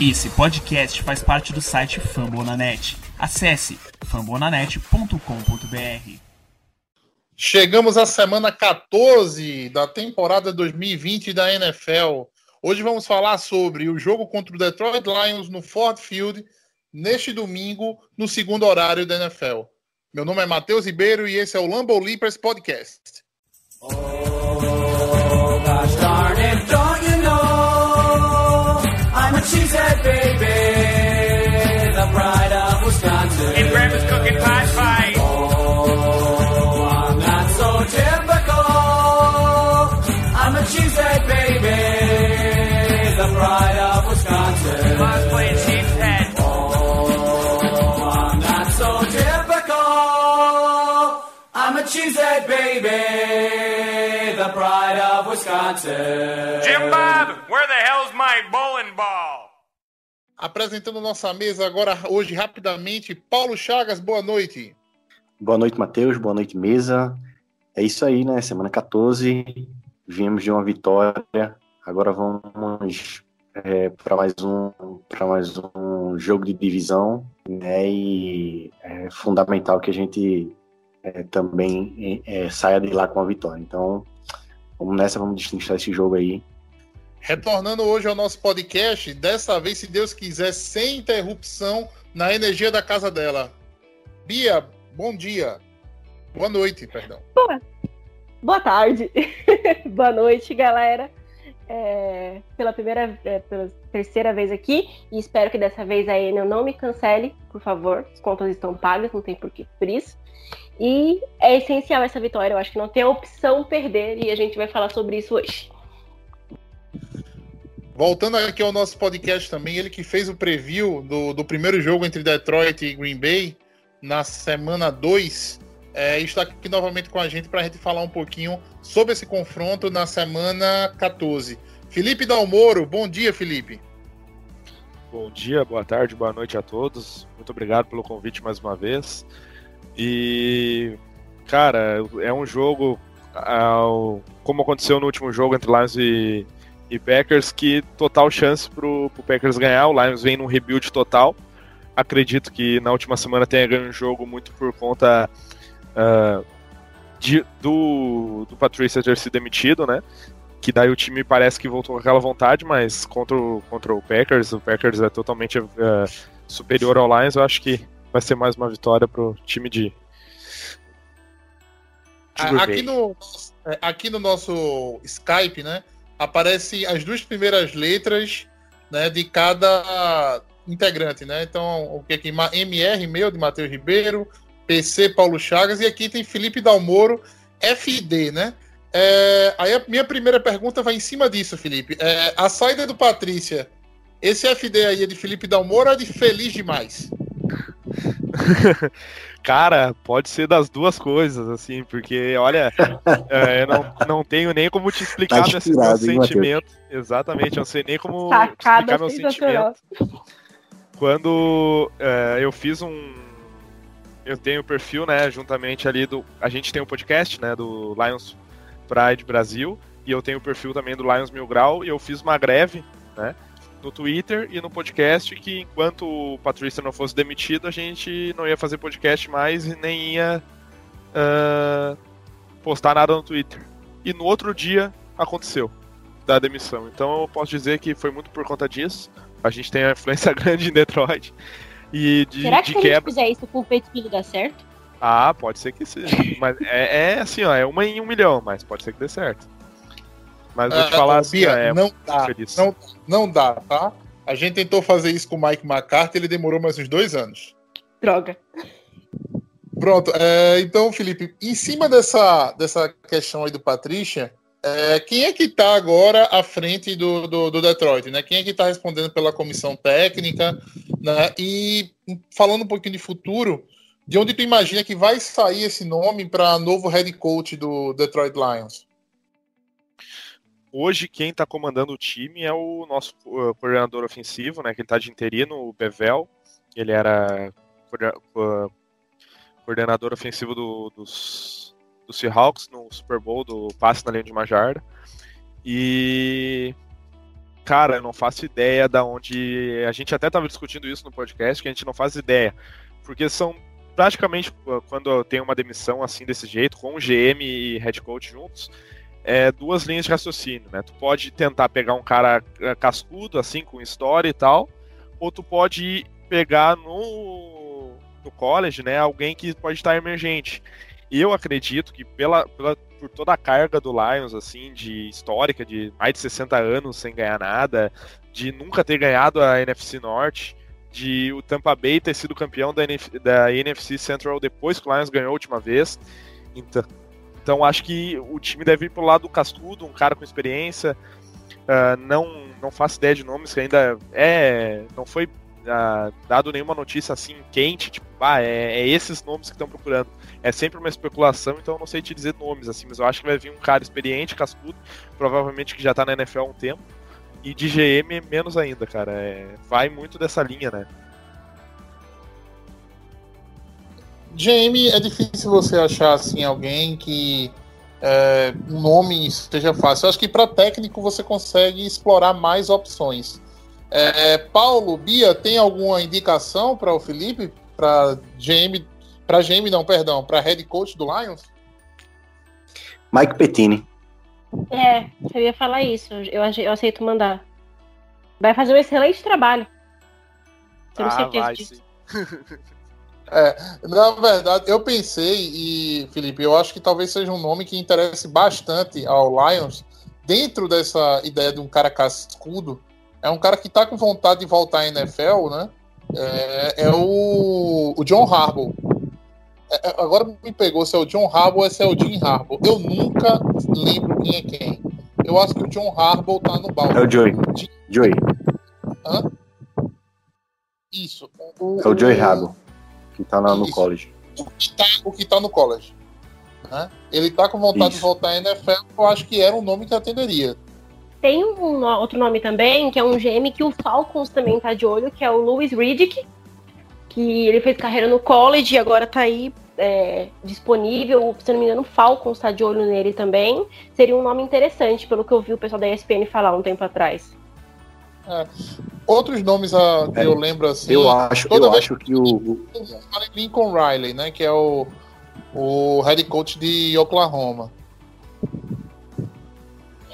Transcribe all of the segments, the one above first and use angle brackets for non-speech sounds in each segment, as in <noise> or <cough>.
Esse podcast faz parte do site Fambonanet. Acesse fambonanet.com.br. Chegamos à semana 14 da temporada 2020 da NFL. Hoje vamos falar sobre o jogo contra o Detroit Lions no Ford Field neste domingo, no segundo horário da NFL. Meu nome é Matheus Ribeiro e esse é o Lambo Leapers Podcast. Oh, gosh darn it, pride of Wisconsin. Jim Bob, where the hell's my bowling ball? Apresentando nossa mesa agora, hoje, rapidamente, Paulo Chagas, boa noite. Boa noite, Matheus, boa noite, mesa. É isso aí, né? Semana 14, viemos de uma vitória, agora vamos é, para mais um para mais um jogo de divisão, né? E é fundamental que a gente é, também é, saia de lá com a vitória. Então, vamos nessa, vamos destrinchar esse jogo aí. Retornando hoje ao nosso podcast, dessa vez, se Deus quiser, sem interrupção, na energia da casa dela. Bia, bom dia. Boa noite, perdão. Boa, Boa tarde. <laughs> Boa noite, galera. É, pela primeira, é, pela terceira vez aqui e espero que dessa vez a Enel não me cancele, por favor. As contas estão pagas, não tem porquê por isso. E é essencial essa vitória, eu acho que não tem opção perder e a gente vai falar sobre isso hoje. Voltando aqui ao nosso podcast também, ele que fez o preview do, do primeiro jogo entre Detroit e Green Bay na semana 2, é, está aqui novamente com a gente para a gente falar um pouquinho sobre esse confronto na semana 14. Felipe Dalmoro, bom dia, Felipe. Bom dia, boa tarde, boa noite a todos. Muito obrigado pelo convite mais uma vez. E, cara, é um jogo, como aconteceu no último jogo entre Lions e, e Packers, que total chance pro, pro Packers ganhar. O Lions vem num rebuild total. Acredito que na última semana tenha ganho um jogo muito por conta uh, de, do, do Patrícia ter sido demitido, né? Que daí o time parece que voltou com aquela vontade, mas contra o, contra o Packers, o Packers é totalmente uh, superior ao Lions. Eu acho que vai ser mais uma vitória pro time de. de aqui, no, é, aqui no nosso Skype, né? Aparece as duas primeiras letras né, de cada integrante, né? Então, o que aqui? MR, meu, de Matheus Ribeiro, PC, Paulo Chagas, e aqui tem Felipe Dalmoro, FD, né? É, aí a minha primeira pergunta vai em cima disso, Felipe. É, a saída do Patrícia, esse FD aí é de Felipe Dalmoro ou é de Feliz Demais? <laughs> Cara, pode ser das duas coisas, assim, porque, olha, é, eu não, não tenho nem como te explicar tá meu, meu sentimento. Exatamente, eu não sei nem como Sacada explicar meu sentimento. Quando é, eu fiz um. Eu tenho o perfil, né, juntamente ali do. A gente tem o um podcast, né, do Lions Pride Brasil, e eu tenho o perfil também do Lions Mil Grau, e eu fiz uma greve, né, no Twitter e no podcast que enquanto o Patrícia não fosse demitido, a gente não ia fazer podcast mais e nem ia uh, postar nada no Twitter. E no outro dia aconteceu da demissão. Então eu posso dizer que foi muito por conta disso. A gente tem uma influência <laughs> grande em Detroit. E de, Será que de se quebra... a gente fizer isso com o peito filho dá certo? Ah, pode ser que sim. <laughs> mas é, é, assim, ó, é uma em um milhão, mas pode ser que dê certo. Mas vou te ah, falar assim, Bia, é, não, dá, não, não dá, tá? A gente tentou fazer isso com o Mike McCarthy, ele demorou mais uns dois anos. Droga. Pronto, é, então, Felipe, em cima dessa, dessa questão aí do Patrícia, é, quem é que está agora à frente do, do, do, Detroit, né? Quem é que está respondendo pela comissão técnica, né? E falando um pouquinho de futuro, de onde tu imagina que vai sair esse nome para novo head coach do Detroit Lions? Hoje quem está comandando o time é o nosso uh, coordenador ofensivo, né? Que está de interino, o Bevel. Ele era uh, coordenador ofensivo do, dos, do Seahawks no Super Bowl do passe na linha de uma. E cara, eu não faço ideia da onde. A gente até estava discutindo isso no podcast, que a gente não faz ideia. Porque são praticamente quando tem uma demissão assim desse jeito, com GM e head coach juntos, é duas linhas de raciocínio, né? Tu pode tentar pegar um cara é, cascudo, assim, com história e tal, ou tu pode pegar no, no college, né, alguém que pode estar emergente. Eu acredito que pela, pela, por toda a carga do Lions, assim, de histórica, de mais de 60 anos sem ganhar nada, de nunca ter ganhado a NFC Norte, de o Tampa Bay ter sido campeão da, NF, da NFC Central depois que o Lions ganhou a última vez. Então, então acho que o time deve ir pro lado do cascudo, um cara com experiência. Uh, não, não faço ideia de nomes que ainda é. Não foi uh, dado nenhuma notícia assim quente, tipo, ah, é, é esses nomes que estão procurando. É sempre uma especulação, então eu não sei te dizer nomes assim, mas eu acho que vai vir um cara experiente, cascudo, provavelmente que já tá na NFL há um tempo e de GM, menos ainda, cara. É, vai muito dessa linha, né? GM é difícil você achar assim alguém que é, um nome seja fácil. Eu acho que para técnico você consegue explorar mais opções. É, Paulo, Bia, tem alguma indicação para o Felipe para GM, para GM não, perdão, para head coach do Lions? Mike Pettini. É, eu ia falar isso. Eu, eu aceito mandar. Vai fazer um excelente trabalho. Tenho ah, certeza vai, disso. É, na verdade, eu pensei, e Felipe, eu acho que talvez seja um nome que interesse bastante ao Lions, dentro dessa ideia de um cara cascudo. É um cara que tá com vontade de voltar à NFL, né? É, é o, o John Harbaugh. É, é, agora me pegou se é o John Harbaugh ou se é o Jim Harbaugh. Eu nunca lembro quem é quem. Eu acho que o John Harbaugh tá no balde. É o Joey. Jim... Joey. Hã? Isso. O, é o Joey Harbaugh, que tá lá no college. O que tá, o que tá no college. Né? Ele tá com vontade Isso. de voltar à NFL, eu acho que era um nome que atenderia. Tem um outro nome também, que é um GM que o Falcons também tá de olho, que é o Louis Riddick, que ele fez carreira no college e agora tá aí é, disponível. Se não me engano, o Falcons está de olho nele também. Seria um nome interessante, pelo que eu vi o pessoal da ESPN falar um tempo atrás. É. Outros nomes a, que é, eu lembro assim. Eu acho, eu acho que o. Lincoln Riley, né? Que é o, o head coach de Oklahoma.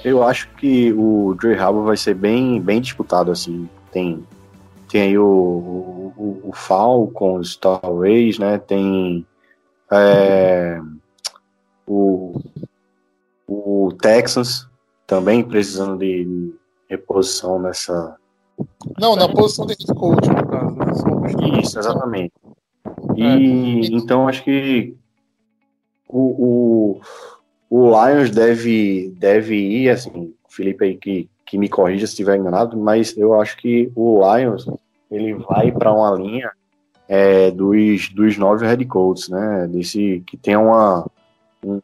Eu acho que o Dre Harbour vai ser bem, bem disputado, assim. Tem, tem aí o, o, o Falcons, talvez, né? Tem é, o, o Texans também precisando de reposição nessa. Não, na posição de coach, no caso. Né? Isso, exatamente. E é. então acho que o, o, o, Lions deve, deve ir, assim, Felipe aí que, que me corrija se estiver enganado, mas eu acho que o Lions ele vai para uma linha é, dos, dos nove head coaches, né? Desse, que tem uma, um,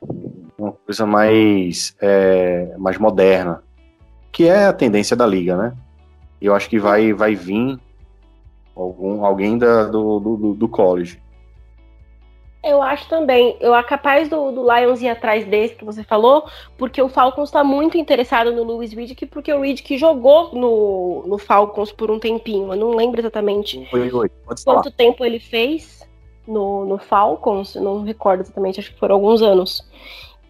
uma coisa mais, é, mais moderna, que é a tendência da liga, né? Eu acho que vai, vai vir algum, alguém da, do, do, do college. Eu acho também. Eu acho capaz do, do Lions ir atrás desse que você falou, porque o Falcons está muito interessado no Lewis Riddick, porque o Riddick jogou no, no Falcons por um tempinho. Eu não lembro exatamente oi, oi. quanto falar. tempo ele fez no, no Falcons, não recordo exatamente, acho que foram alguns anos.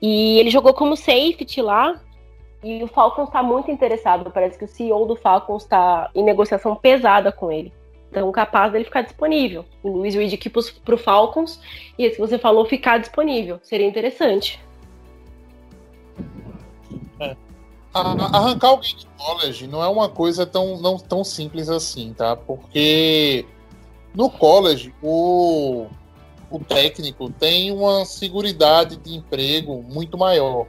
E ele jogou como safety lá, e o Falcons está muito interessado. Parece que o CEO do Falcons está em negociação pesada com ele. Então, capaz dele ficar disponível. O Luiz Reed aqui para o Falcons e esse que você falou ficar disponível. Seria interessante. É. Arrancar alguém de college não é uma coisa tão, não, tão simples assim, tá? Porque no college o, o técnico tem uma seguridade de emprego muito maior.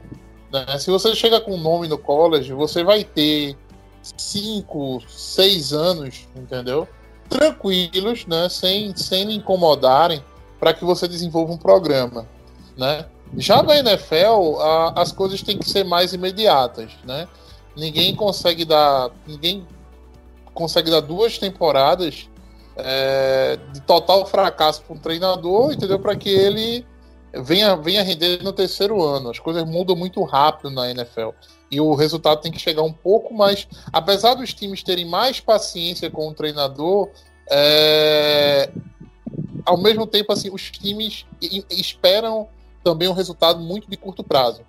Né? Se você chega com um nome no college, você vai ter cinco, seis anos, entendeu? Tranquilos, né, sem, sem lhe incomodarem, para que você desenvolva um programa, né? Já na NFL, a, as coisas têm que ser mais imediatas, né? Ninguém consegue dar, ninguém consegue dar duas temporadas é, de total fracasso para um treinador, entendeu? Para que ele venha, venha render no terceiro ano. As coisas mudam muito rápido na NFL. E o resultado tem que chegar um pouco mais. Apesar dos times terem mais paciência com o treinador, é... ao mesmo tempo, assim, os times esperam também um resultado muito de curto prazo.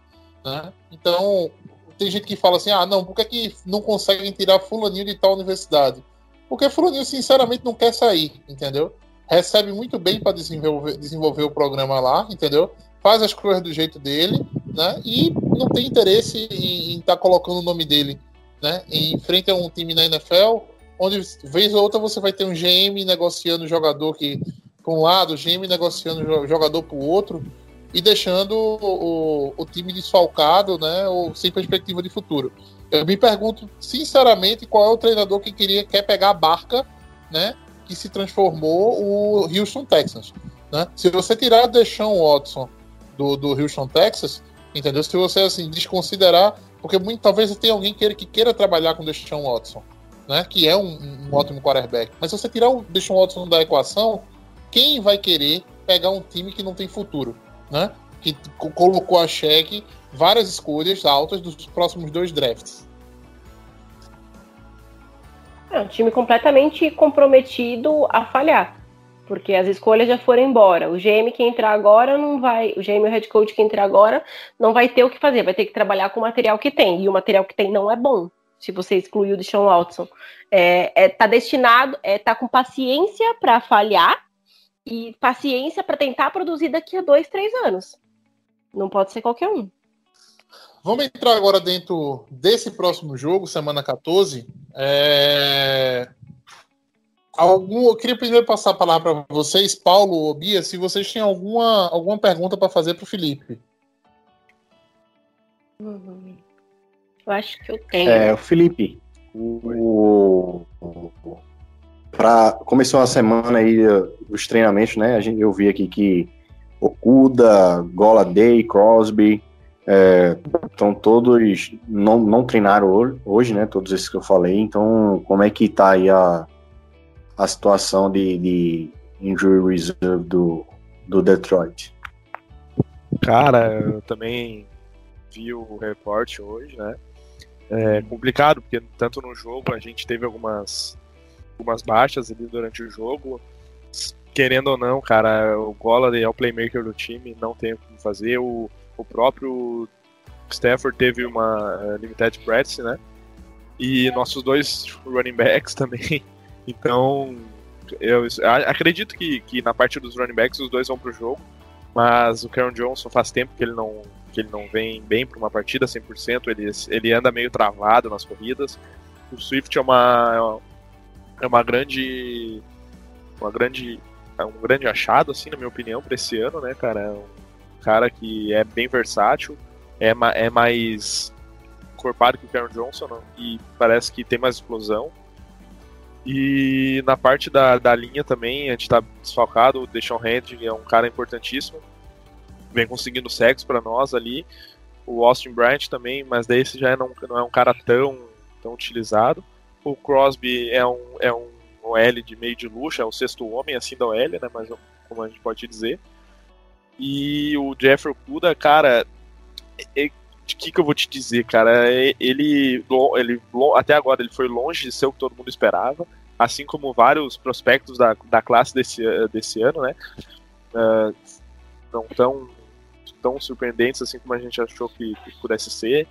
Né? Então, tem gente que fala assim: ah, não, por que, que não conseguem tirar Fulaninho de tal universidade? Porque Fulaninho, sinceramente, não quer sair, entendeu? Recebe muito bem para desenvolver, desenvolver o programa lá, entendeu? Faz as coisas do jeito dele, né? E não tem interesse em estar tá colocando o nome dele, né? Em frente a um time na NFL, onde vez ou outra você vai ter um GM negociando jogador que para um lado, o GM negociando jogador para o outro e deixando o, o, time desfalcado, né, ou sem perspectiva de futuro. Eu me pergunto, sinceramente, qual é o treinador que queria quer pegar a barca, né, que se transformou o Houston Texans, né? Se você tirar o Deshaun Watson do, do Houston Texas, entendeu? Se você assim desconsiderar, porque muito, talvez tenha alguém que, que queira trabalhar com o Deshaun Watson, né, que é um, um ótimo quarterback. Mas se você tirar o Deshaun Watson da equação, quem vai querer pegar um time que não tem futuro? né? Que colocou a xeque várias escolhas altas dos próximos dois drafts. É um time completamente comprometido a falhar, porque as escolhas já foram embora. O GM que entrar agora não vai, o GM o head coach que entrar agora não vai ter o que fazer, vai ter que trabalhar com o material que tem, e o material que tem não é bom. Se você excluir o Deshaun Watson, é, é, tá destinado, é, tá com paciência para falhar e paciência para tentar produzir daqui a dois, três anos. Não pode ser qualquer um. Vamos entrar agora dentro desse próximo jogo, semana 14. É... Algum... Eu queria primeiro passar a palavra para vocês, Paulo ou Bia, se vocês têm alguma, alguma pergunta para fazer para o Felipe. Eu acho que eu tenho. É, o Felipe, o, para começou a semana aí os treinamentos, né? A gente, eu vi aqui que Okuda, Gola Day, Crosby, estão é, todos não, não treinaram hoje, né? Todos esses que eu falei. Então, como é que tá aí a, a situação de, de injury reserve do, do Detroit? Cara, eu também vi o reporte hoje, né? É complicado, porque tanto no jogo a gente teve algumas algumas baixas ali durante o jogo. Querendo ou não, cara, o Golladay é o playmaker do time, não tem o que fazer. O, o próprio Stafford teve uma uh, limited practice, né? E nossos dois running backs <laughs> também. Então, eu acredito que, que na parte dos running backs os dois vão pro jogo, mas o Karen Johnson faz tempo que ele não, que ele não vem bem para uma partida 100%, ele, ele anda meio travado nas corridas. O Swift é uma, é uma grande uma grande é um grande achado assim na minha opinião para esse ano né cara? É um cara que é bem versátil é, ma é mais corpado que o Karen Johnson e parece que tem mais explosão e na parte da, da linha também a gente tá desfalcado o Deshaun Hendrick é um cara importantíssimo vem conseguindo sexo para nós ali o Austin Bryant também mas daí esse já não, não é um cara tão tão utilizado o Crosby é um, é um OL de meio de luxo, é o sexto homem assim da OL, né? Mas como a gente pode dizer. E o Jeffrey Kuda, cara, é, de que que eu vou te dizer, cara? É, ele, ele até agora ele foi longe de ser o que todo mundo esperava, assim como vários prospectos da, da classe desse, desse ano, né? Uh, não tão tão surpreendentes assim como a gente achou que, que pudesse ser.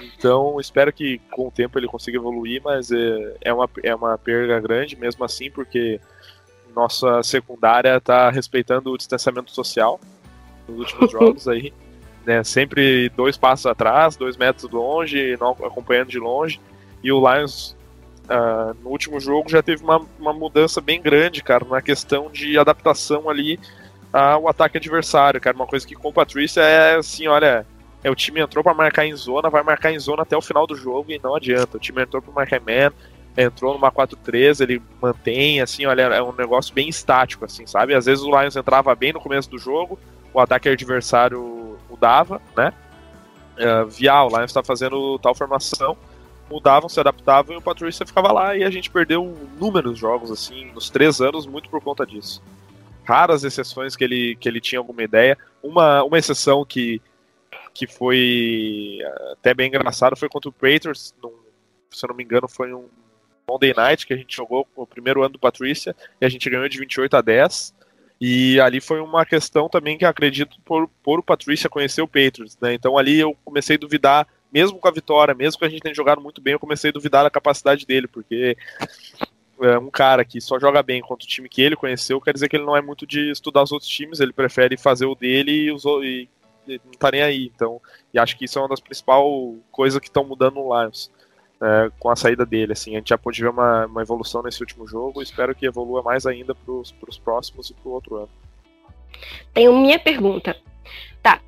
Então, espero que com o tempo ele consiga evoluir, mas é, é, uma, é uma perda grande mesmo assim, porque nossa secundária está respeitando o distanciamento social nos últimos <laughs> jogos aí. Né, sempre dois passos atrás, dois metros longe, não acompanhando de longe. E o Lions, uh, no último jogo, já teve uma, uma mudança bem grande, cara, na questão de adaptação ali ao ataque adversário, cara. Uma coisa que com o Patrícia é assim, olha, é, o time entrou para marcar em zona, vai marcar em zona até o final do jogo e não adianta. O time entrou para marcar man, entrou numa 4-3, ele mantém, assim, olha, é um negócio bem estático, assim, sabe? Às vezes o Lions entrava bem no começo do jogo, o ataque adversário mudava, né? Uh, via, o Lions está fazendo tal formação, mudavam, se adaptavam e o Patrícia ficava lá e a gente perdeu inúmeros jogos, assim, nos três anos, muito por conta disso. raras exceções que ele, que ele tinha alguma ideia. Uma, uma exceção que, que foi até bem engraçado foi contra o Patriots, num, se eu não me engano, foi um Monday Night que a gente jogou o primeiro ano do Patrícia e a gente ganhou de 28 a 10. E ali foi uma questão também que acredito por, por o Patrícia conhecer o Patriots, né? Então ali eu comecei a duvidar, mesmo com a vitória, mesmo que a gente tenha jogado muito bem, eu comecei a duvidar da capacidade dele, porque é um cara que só joga bem contra o time que ele conheceu, quer dizer que ele não é muito de estudar os outros times, ele prefere fazer o dele e, os, e, e não tá nem aí. Então, e acho que isso é uma das principais coisas que estão mudando no Lions. É, com a saída dele, assim, a gente já pôde ver uma, uma evolução nesse último jogo, espero que evolua mais ainda para os próximos e para o outro ano. Tenho minha pergunta. Tá,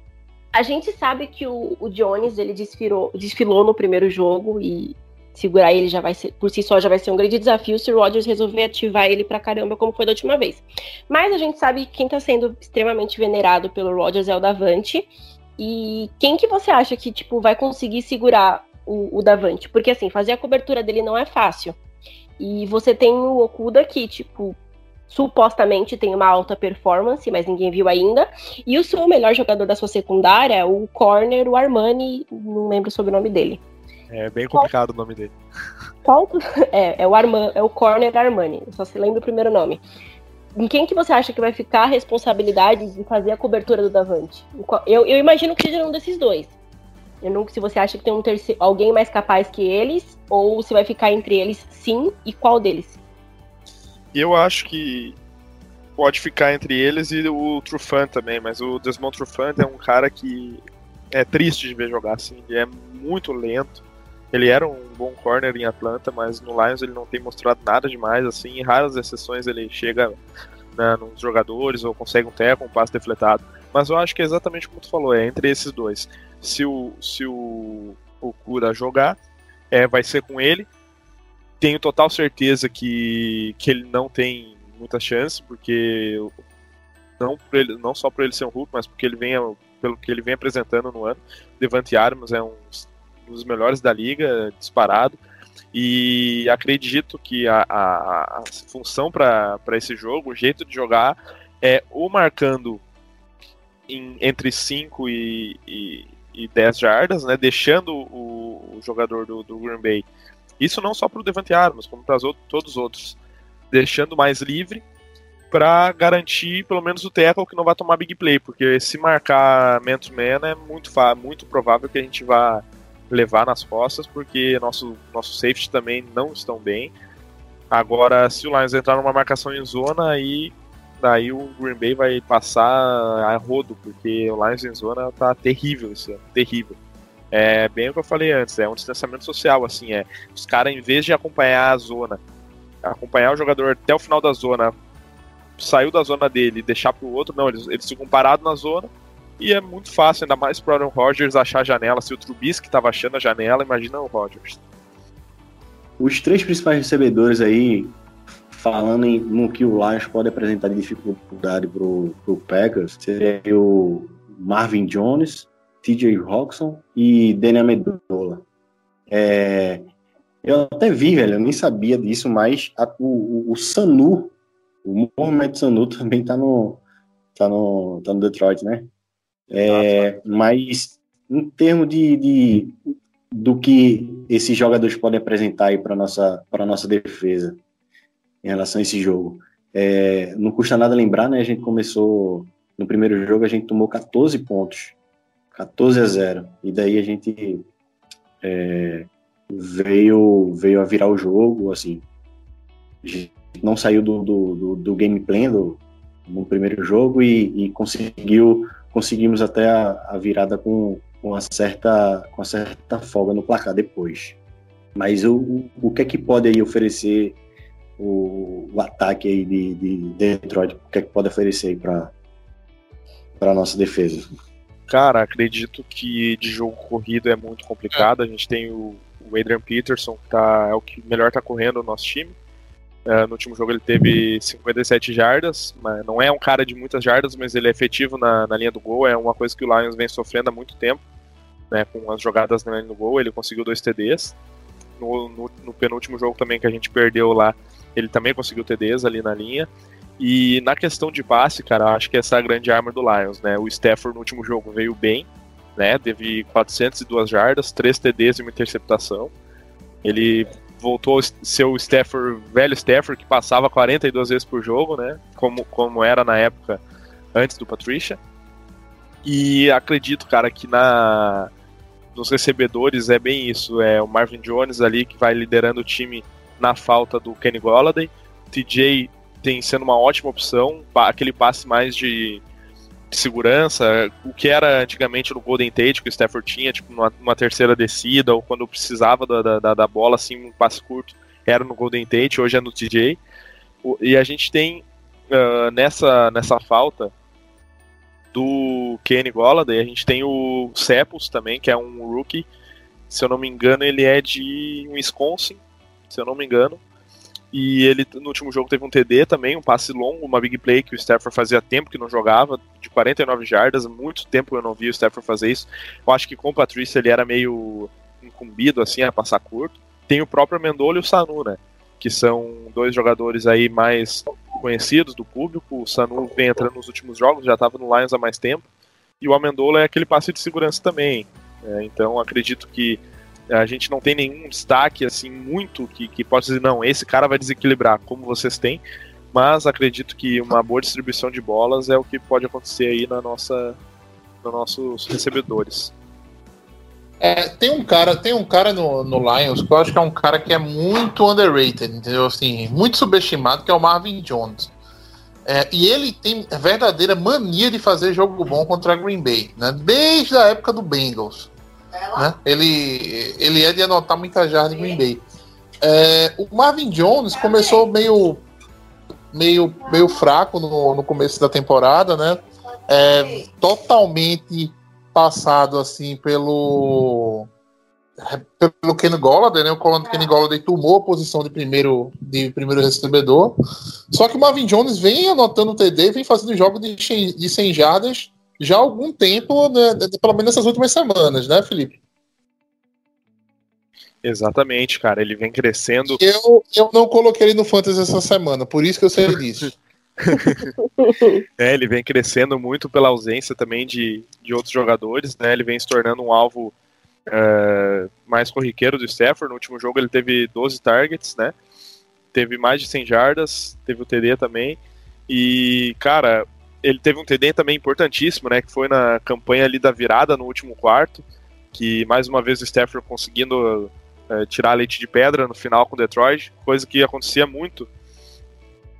a gente sabe que o, o Jones ele desfilou, desfilou no primeiro jogo e segurar ele já vai ser, por si só já vai ser um grande desafio se o Rodgers resolver ativar ele pra caramba, como foi da última vez. Mas a gente sabe que quem tá sendo extremamente venerado pelo Rodgers é o Davante. E quem que você acha que, tipo, vai conseguir segurar o, o Davante? Porque, assim, fazer a cobertura dele não é fácil. E você tem o Okuda que, tipo, supostamente tem uma alta performance, mas ninguém viu ainda. E o seu melhor jogador da sua secundária, o corner, o Armani, não lembro sobre o nome dele. É bem complicado Qual? o nome dele. Qual? <laughs> É, é o Arman, é o Corner Armani, só se lembra o primeiro nome. Em quem que você acha que vai ficar a responsabilidade de fazer a cobertura do Davante? Eu, eu imagino que seja um desses dois. Se você acha que tem um terceiro, alguém mais capaz que eles, ou se vai ficar entre eles sim, e qual deles? Eu acho que pode ficar entre eles e o Trufant também, mas o Desmond Trufant é um cara que é triste de ver jogar assim, ele é muito lento, ele era um bom corner em Atlanta, mas no Lions ele não tem mostrado nada demais, assim, em raras exceções ele chega né, nos jogadores ou consegue um teco, um passe defletado. Mas eu acho que é exatamente como tu falou, é entre esses dois. Se o, se o, o Kura jogar, é, vai ser com ele. Tenho total certeza que, que ele não tem muita chance, porque não, ele, não só por ele ser um Hulk, mas porque ele vem, pelo que ele vem apresentando no ano. Devante Armas é um um dos melhores da liga, disparado. E acredito que a, a, a função para esse jogo, o jeito de jogar, é ou marcando em, entre 5 e, e, e 10 jardas, né, deixando o, o jogador do, do, Green Bay, isso não só para o Devante Adams, como para todos os outros, deixando mais livre para garantir pelo menos o tackle que não vai tomar big play, porque se marcar man-to-man é muito, muito provável que a gente vá levar nas costas, porque nosso, nosso safety também não estão bem. Agora, se o Lions entrar numa marcação em zona, aí daí o Green Bay vai passar a rodo, porque o Lions em zona tá terrível esse ano, terrível. É bem o que eu falei antes, é um distanciamento social, assim, é os caras, em vez de acompanhar a zona, acompanhar o jogador até o final da zona, saiu da zona dele e deixar pro outro, não, eles, eles ficam parados na zona, e é muito fácil, ainda mais pro Aaron Rodgers achar a janela. Se o Trubisky estava achando a janela, imagina o Rodgers. Os três principais recebedores aí, falando em, no que o Lions pode apresentar de dificuldade pro, pro Packers, seria o Marvin Jones, TJ Roxon e Daniel Medola. É, eu até vi, velho, eu nem sabia disso, mas a, o, o, Sanu, o Mohamed Sanu também tá no, tá no, tá no Detroit, né? É, mas em termos de, de, do que esses jogadores podem apresentar aí para nossa para nossa defesa em relação a esse jogo, é, não custa nada lembrar, né? A gente começou no primeiro jogo a gente tomou 14 pontos, 14 a 0 e daí a gente é, veio veio a virar o jogo, assim, não saiu do, do, do, do gameplay do, no primeiro jogo e, e conseguiu conseguimos até a, a virada com, com, uma certa, com uma certa folga no placar depois. Mas o, o que é que pode aí oferecer o, o ataque aí de, de Detroit? O que é que pode oferecer para a nossa defesa? Cara, acredito que de jogo corrido é muito complicado. A gente tem o, o Adrian Peterson, que tá, é o que melhor está correndo no nosso time. Uh, no último jogo ele teve 57 jardas, mas não é um cara de muitas jardas, mas ele é efetivo na, na linha do gol. É uma coisa que o Lions vem sofrendo há muito tempo, né, com as jogadas na linha do gol. Ele conseguiu dois TDs. No, no, no, penúltimo jogo também que a gente perdeu lá, ele também conseguiu TDs ali na linha. E na questão de passe, cara, acho que essa é a grande arma do Lions, né? O Stafford no último jogo veio bem, né? Teve 402 jardas, 3 TDs e uma interceptação. Ele voltou a ser o Stafford, velho Stafford, que passava 42 vezes por jogo, né? Como, como era na época antes do Patricia. E acredito, cara, que na nos recebedores é bem isso. É o Marvin Jones ali que vai liderando o time na falta do Kenny Golladay. TJ tem sendo uma ótima opção, aquele passe mais de, de, segurança, o que era antigamente no Golden Tate, que o Stafford tinha, tipo, numa, numa terceira descida, ou quando precisava da, da, da, bola, assim, um passe curto, era no Golden Tate, hoje é no TJ. E a gente tem uh, nessa, nessa falta do Kenny Golladay, a gente tem o Sepus também, que é um rookie, se eu não me engano, ele é de Wisconsin, se eu não me engano. E ele no último jogo teve um TD também, um passe longo, uma big play que o Stafford fazia tempo que não jogava, de 49 jardas, muito tempo eu não vi o Stafford fazer isso. Eu acho que com o Patrícia ele era meio incumbido assim a passar curto. Tem o próprio Mendola e o Sanu, né? Que são dois jogadores aí mais conhecidos do público. O Sanu vem entrando nos últimos jogos, já estava no Lions há mais tempo. E o Amendola é aquele passe de segurança também. É, então acredito que a gente não tem nenhum destaque assim muito que, que possa dizer, não, esse cara vai desequilibrar, como vocês têm, mas acredito que uma boa distribuição de bolas é o que pode acontecer aí na nossa, nos nossos recebedores. É, tem um cara, tem um cara no, no Lions que eu acho que é um cara que é muito underrated, entendeu? Assim, muito subestimado, que é o Marvin Jones. É, e ele tem verdadeira mania de fazer jogo bom contra a Green Bay, né? Desde a época do Bengals. Né? Ele, ele é de anotar muita jarda em Green Bay. É, o Marvin Jones começou meio, meio, meio fraco no, no começo da temporada, né? É, totalmente passado assim pelo pelo Ken Golladay, né? O Kenny Golladay tomou a posição de primeiro de primeiro recebedor. Só que o Marvin Jones vem anotando o TD, vem fazendo jogos de, de 100 jardas já há algum tempo, né, pelo menos nessas últimas semanas, né, Felipe? Exatamente, cara. Ele vem crescendo. Eu, eu não coloquei ele no Fantasy essa semana, por isso que eu sei disso. <laughs> <laughs> é, ele vem crescendo muito pela ausência também de, de outros jogadores, né? Ele vem se tornando um alvo uh, mais corriqueiro do Stafford. No último jogo ele teve 12 targets, né? Teve mais de 100 jardas, teve o TD também. E, cara, ele teve um TD também importantíssimo, né? Que foi na campanha ali da virada no último quarto, que mais uma vez o Stafford conseguindo é, tirar leite de pedra no final com Detroit, coisa que acontecia muito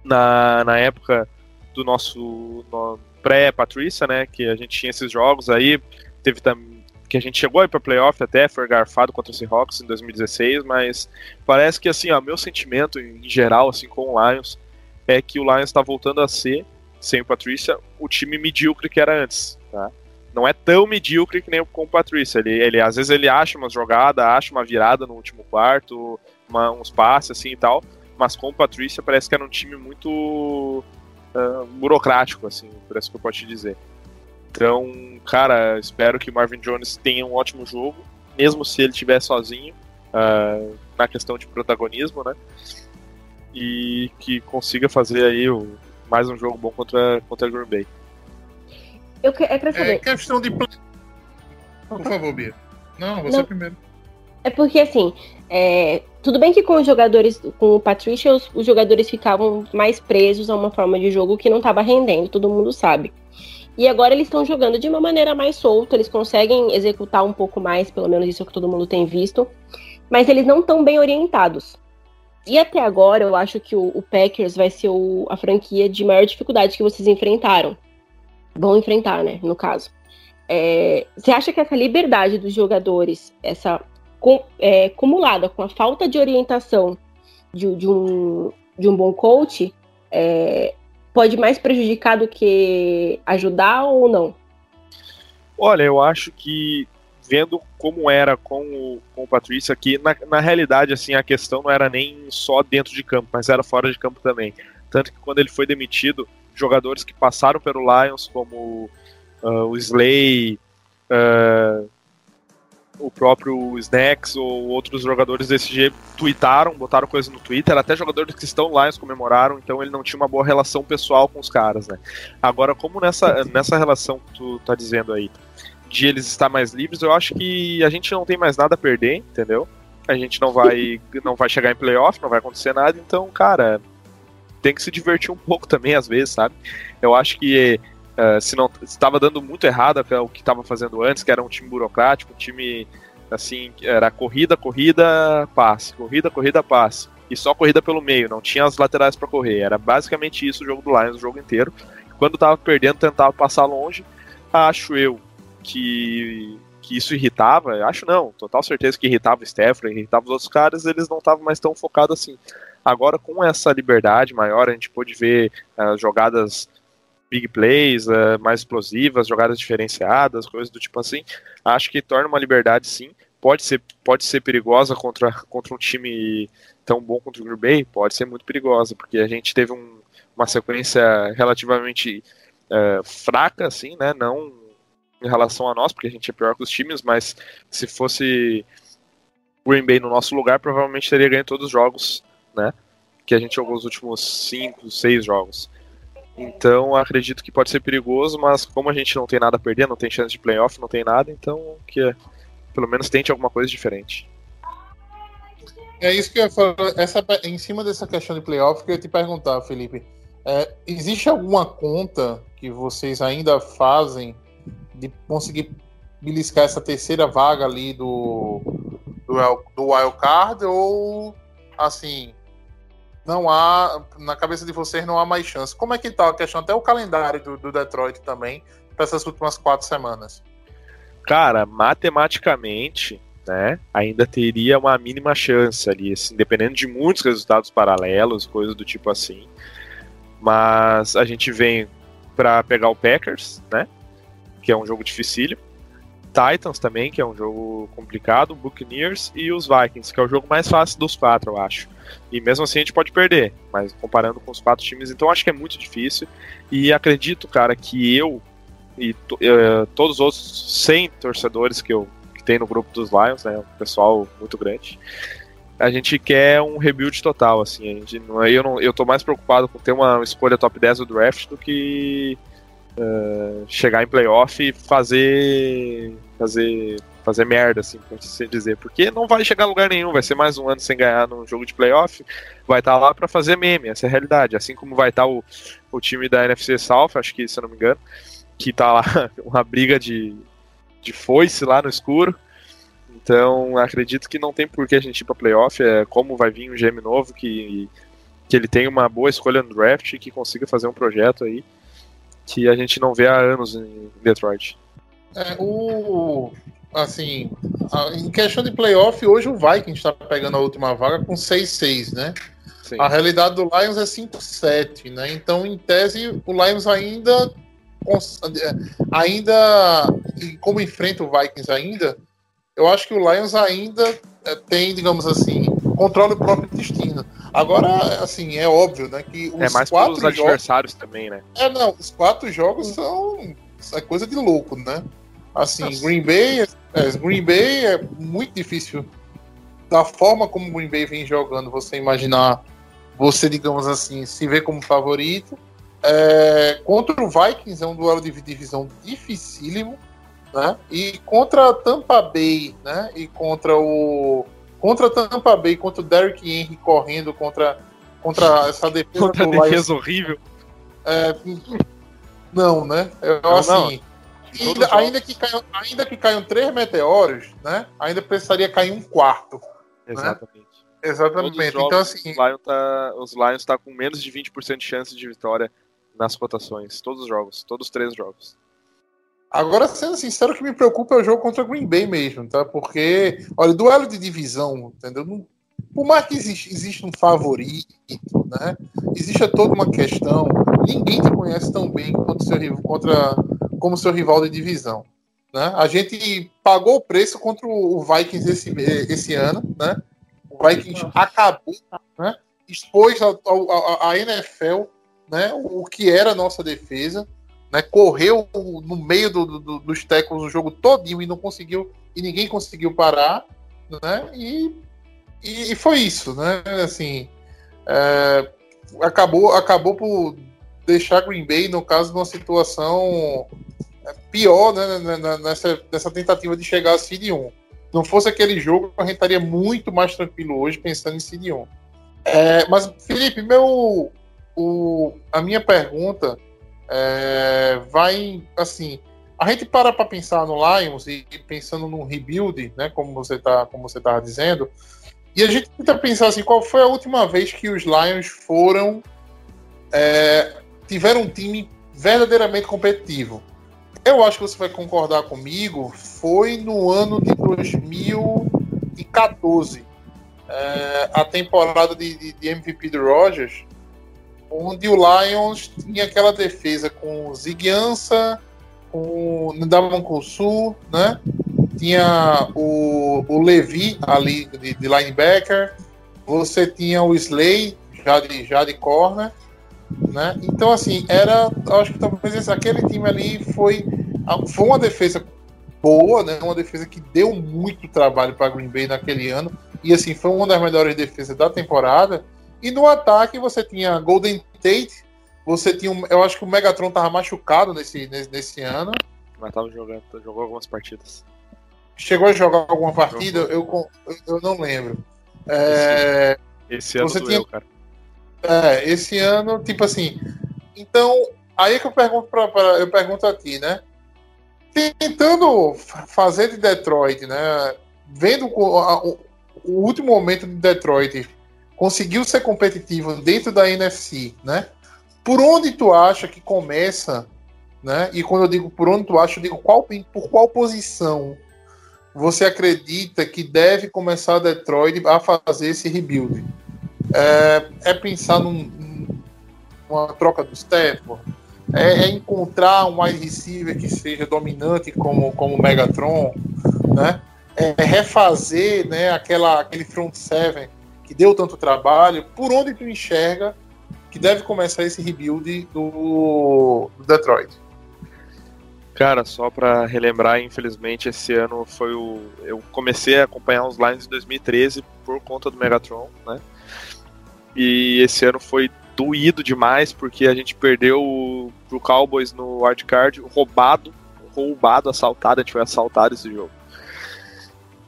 na, na época do nosso no, pré-Patrícia, né? Que a gente tinha esses jogos aí, teve também que a gente chegou aí para playoff até, foi garfado contra o Seahawks em 2016, mas parece que assim, ó, meu sentimento em geral assim com o Lions é que o Lions está voltando a ser sem o Patrícia, o time medíocre que era antes, tá? Não é tão medíocre que nem com o Patrícia. Ele, ele, às vezes ele acha uma jogada, acha uma virada no último quarto, uma, uns passes assim e tal, mas com o Patrícia parece que era um time muito uh, burocrático, assim, parece que eu posso te dizer. Então, cara, espero que Marvin Jones tenha um ótimo jogo, mesmo se ele estiver sozinho, uh, na questão de protagonismo, né? E que consiga fazer aí o, mais um jogo bom contra, contra Green Bay. Eu que, é saber. É questão de. Por favor, Bia. Não, você Não. primeiro. É porque assim, é, tudo bem que com os jogadores, com o Patricia, os, os, jogadores ficavam mais presos a uma forma de jogo que não estava rendendo, todo mundo sabe. E agora eles estão jogando de uma maneira mais solta, eles conseguem executar um pouco mais, pelo menos isso é o que todo mundo tem visto, mas eles não estão bem orientados. E até agora, eu acho que o, o Packers vai ser o, a franquia de maior dificuldade que vocês enfrentaram. Vão enfrentar, né, no caso. É, você acha que essa liberdade dos jogadores, essa com, é, acumulada com a falta de orientação de, de, um, de um bom coach, é, pode mais prejudicar do que ajudar ou não? Olha, eu acho que vendo como era com o, com o Patrício aqui, na, na realidade, assim, a questão não era nem só dentro de campo, mas era fora de campo também. Tanto que quando ele foi demitido, jogadores que passaram pelo Lions, como uh, o Slay, uh, o próprio Snacks ou outros jogadores desse jeito tweetaram, botaram coisa no Twitter, até jogadores que estão lá comemoraram, então ele não tinha uma boa relação pessoal com os caras, né? Agora, como nessa, nessa relação que tu tá dizendo aí, de eles estar mais livres, eu acho que a gente não tem mais nada a perder, entendeu? A gente não vai não vai chegar em playoff, não vai acontecer nada, então, cara, tem que se divertir um pouco também às vezes, sabe? Eu acho que Uh, se não estava dando muito errado o que estava fazendo antes, que era um time burocrático, um time assim, era corrida, corrida, passe, corrida, corrida, passe. E só corrida pelo meio, não tinha as laterais para correr. Era basicamente isso o jogo do Lions, o jogo inteiro. Quando estava perdendo, tentava passar longe. Acho eu que, que isso irritava, acho não, total certeza que irritava o Stephanie, irritava os outros caras, eles não estavam mais tão focados assim. Agora, com essa liberdade maior, a gente pôde ver uh, jogadas big plays, uh, mais explosivas, jogadas diferenciadas, coisas do tipo assim. Acho que torna uma liberdade sim. Pode ser, pode ser perigosa contra, contra um time tão bom contra o Green Bay? Pode ser muito perigosa, porque a gente teve um, uma sequência relativamente uh, fraca, assim, né? Não em relação a nós, porque a gente é pior que os times, mas se fosse Green Bay no nosso lugar, provavelmente teria ganho todos os jogos, né? Que a gente jogou os últimos 5, 6 jogos. Então acredito que pode ser perigoso, mas como a gente não tem nada a perder, não tem chance de playoff, não tem nada, então que pelo menos tente alguma coisa diferente. É isso que eu ia falar. Essa, em cima dessa questão de playoff, que eu ia te perguntar, Felipe. É, existe alguma conta que vocês ainda fazem de conseguir beliscar essa terceira vaga ali do, do, do Wild Card? Ou assim, não há, na cabeça de vocês não há mais chance. Como é que tá a questão, até o calendário do, do Detroit também, para essas últimas quatro semanas? Cara, matematicamente, né, ainda teria uma mínima chance ali, assim, dependendo de muitos resultados paralelos, coisas do tipo assim. Mas a gente vem para pegar o Packers, né, que é um jogo dificílimo. Titans também, que é um jogo complicado, Buccaneers e os Vikings, que é o jogo mais fácil dos quatro, eu acho. E mesmo assim a gente pode perder, mas comparando com os quatro times, então acho que é muito difícil. E acredito, cara, que eu e uh, todos os outros 100 torcedores que eu que tem no grupo dos Lions, né, um pessoal muito grande, a gente quer um rebuild total, assim, a gente não, eu, não, eu tô mais preocupado com ter uma escolha top 10 do draft do que uh, chegar em playoff e fazer fazer fazer merda, assim, por assim dizer. Porque não vai chegar a lugar nenhum, vai ser mais um ano sem ganhar num jogo de playoff, vai estar tá lá para fazer meme, essa é a realidade. Assim como vai estar tá o, o time da NFC South, acho que, se eu não me engano, que tá lá <laughs> uma briga de, de foice lá no escuro. Então, acredito que não tem por que a gente ir pra playoff, é como vai vir um GM novo que, que ele tem uma boa escolha no draft e que consiga fazer um projeto aí que a gente não vê há anos em Detroit. É, o, assim, em questão de playoff, hoje o Vikings está pegando a última vaga com 6-6, né? Sim. A realidade do Lions é 5-7, né? Então, em tese, o Lions ainda ainda como enfrenta o Vikings ainda, eu acho que o Lions ainda é, tem, digamos assim, controla o próprio destino. Agora, assim, é óbvio, né, que os é mais quatro os adversários também, né? É, não, os quatro jogos são é coisa de louco, né? Assim, Nossa. Green Bay, é, Green Bay é muito difícil. Da forma como o Green Bay vem jogando, você imaginar, você, digamos assim, se vê como favorito. É, contra o Vikings é um duelo de divisão dificílimo, né? E contra a Tampa Bay, né? E contra o contra a Tampa Bay, contra o Derrick Henry correndo contra contra essa defesa contra do defesa horrível. É, não, né? Eu, não, assim, não. Ainda, ainda, que caiam, ainda que caiam três meteoros, né? Ainda precisaria cair um quarto. Exatamente. Né? Exatamente. Então, assim. Os Lions, tá, os Lions tá com menos de 20% de chance de vitória nas cotações. Todos os jogos. Todos os três jogos. Agora, sendo sincero, o que me preocupa é o jogo contra o Green Bay mesmo, tá? Porque, olha, duelo de divisão, entendeu? Por mais que exista, um favorito, né? Existe toda uma questão. Ninguém te conhece tão bem quanto seu, contra, como seu rival de divisão. Né? A gente pagou o preço contra o Vikings esse, esse ano, né? O Vikings acabou, né? expôs a, a, a NFL, né? O que era a nossa defesa, né? Correu no meio do, do, dos tecos o jogo todinho e não conseguiu e ninguém conseguiu parar, né? E, e, foi isso, né? Assim, é, acabou, acabou por deixar Green Bay, no caso, numa situação é, pior, né? né, né nessa, nessa tentativa de chegar a Seed 1. Não fosse aquele jogo, a gente estaria muito mais tranquilo hoje pensando em Seed 1. É, mas, Felipe, meu, o, a minha pergunta é, vai assim. A gente para para pensar no Lions e, e, pensando num rebuild, né, como você está como você tava dizendo, e a gente tenta pensar assim, qual foi a última vez que os Lions foram é, tiveram um time verdadeiramente competitivo? Eu acho que você vai concordar comigo, foi no ano de 2014, é, a temporada de, de, de MVP do Rogers, onde o Lions tinha aquela defesa com Ziguiança, com Ndamon Sul, né? Tinha o, o Levi ali de, de, linebacker, você tinha o Slay já de, já de corner, né? Então, assim, era, acho que talvez aquele time ali foi, foi uma defesa boa, né? Uma defesa que deu muito trabalho para Green Bay naquele ano, e assim, foi uma das melhores defesas da temporada. E no ataque você tinha Golden Tate, você tinha. Um, eu acho que o Megatron tava machucado nesse, nesse, nesse ano. Mas tava jogando, jogou algumas partidas. Chegou a jogar alguma partida? Eu, eu não lembro. É, esse, esse ano você doeu, tinha, cara. É, esse ano, tipo assim. Então, aí que eu pergunto pra, pra, eu pergunto aqui, né? Tentando fazer de Detroit, né? Vendo o, o, o último momento de Detroit conseguiu ser competitivo dentro da NFC, né? Por onde tu acha que começa, né? E quando eu digo por onde tu acha, eu digo qual, por qual posição você acredita que deve começar Detroit a fazer esse rebuild? É, é pensar num, numa troca do Stafford? É, é, encontrar um wide receiver que seja dominante como como Megatron, né? É refazer, né? Aquela aquele front seven que deu tanto trabalho, por onde tu enxerga que deve começar esse rebuild do, do Detroit? Cara, só para relembrar, infelizmente esse ano foi o eu comecei a acompanhar os Lions em 2013 por conta do Megatron, né? E esse ano foi doído demais porque a gente perdeu pro Cowboys no wildcard, roubado, roubado, assaltado, a gente foi assaltado esse jogo.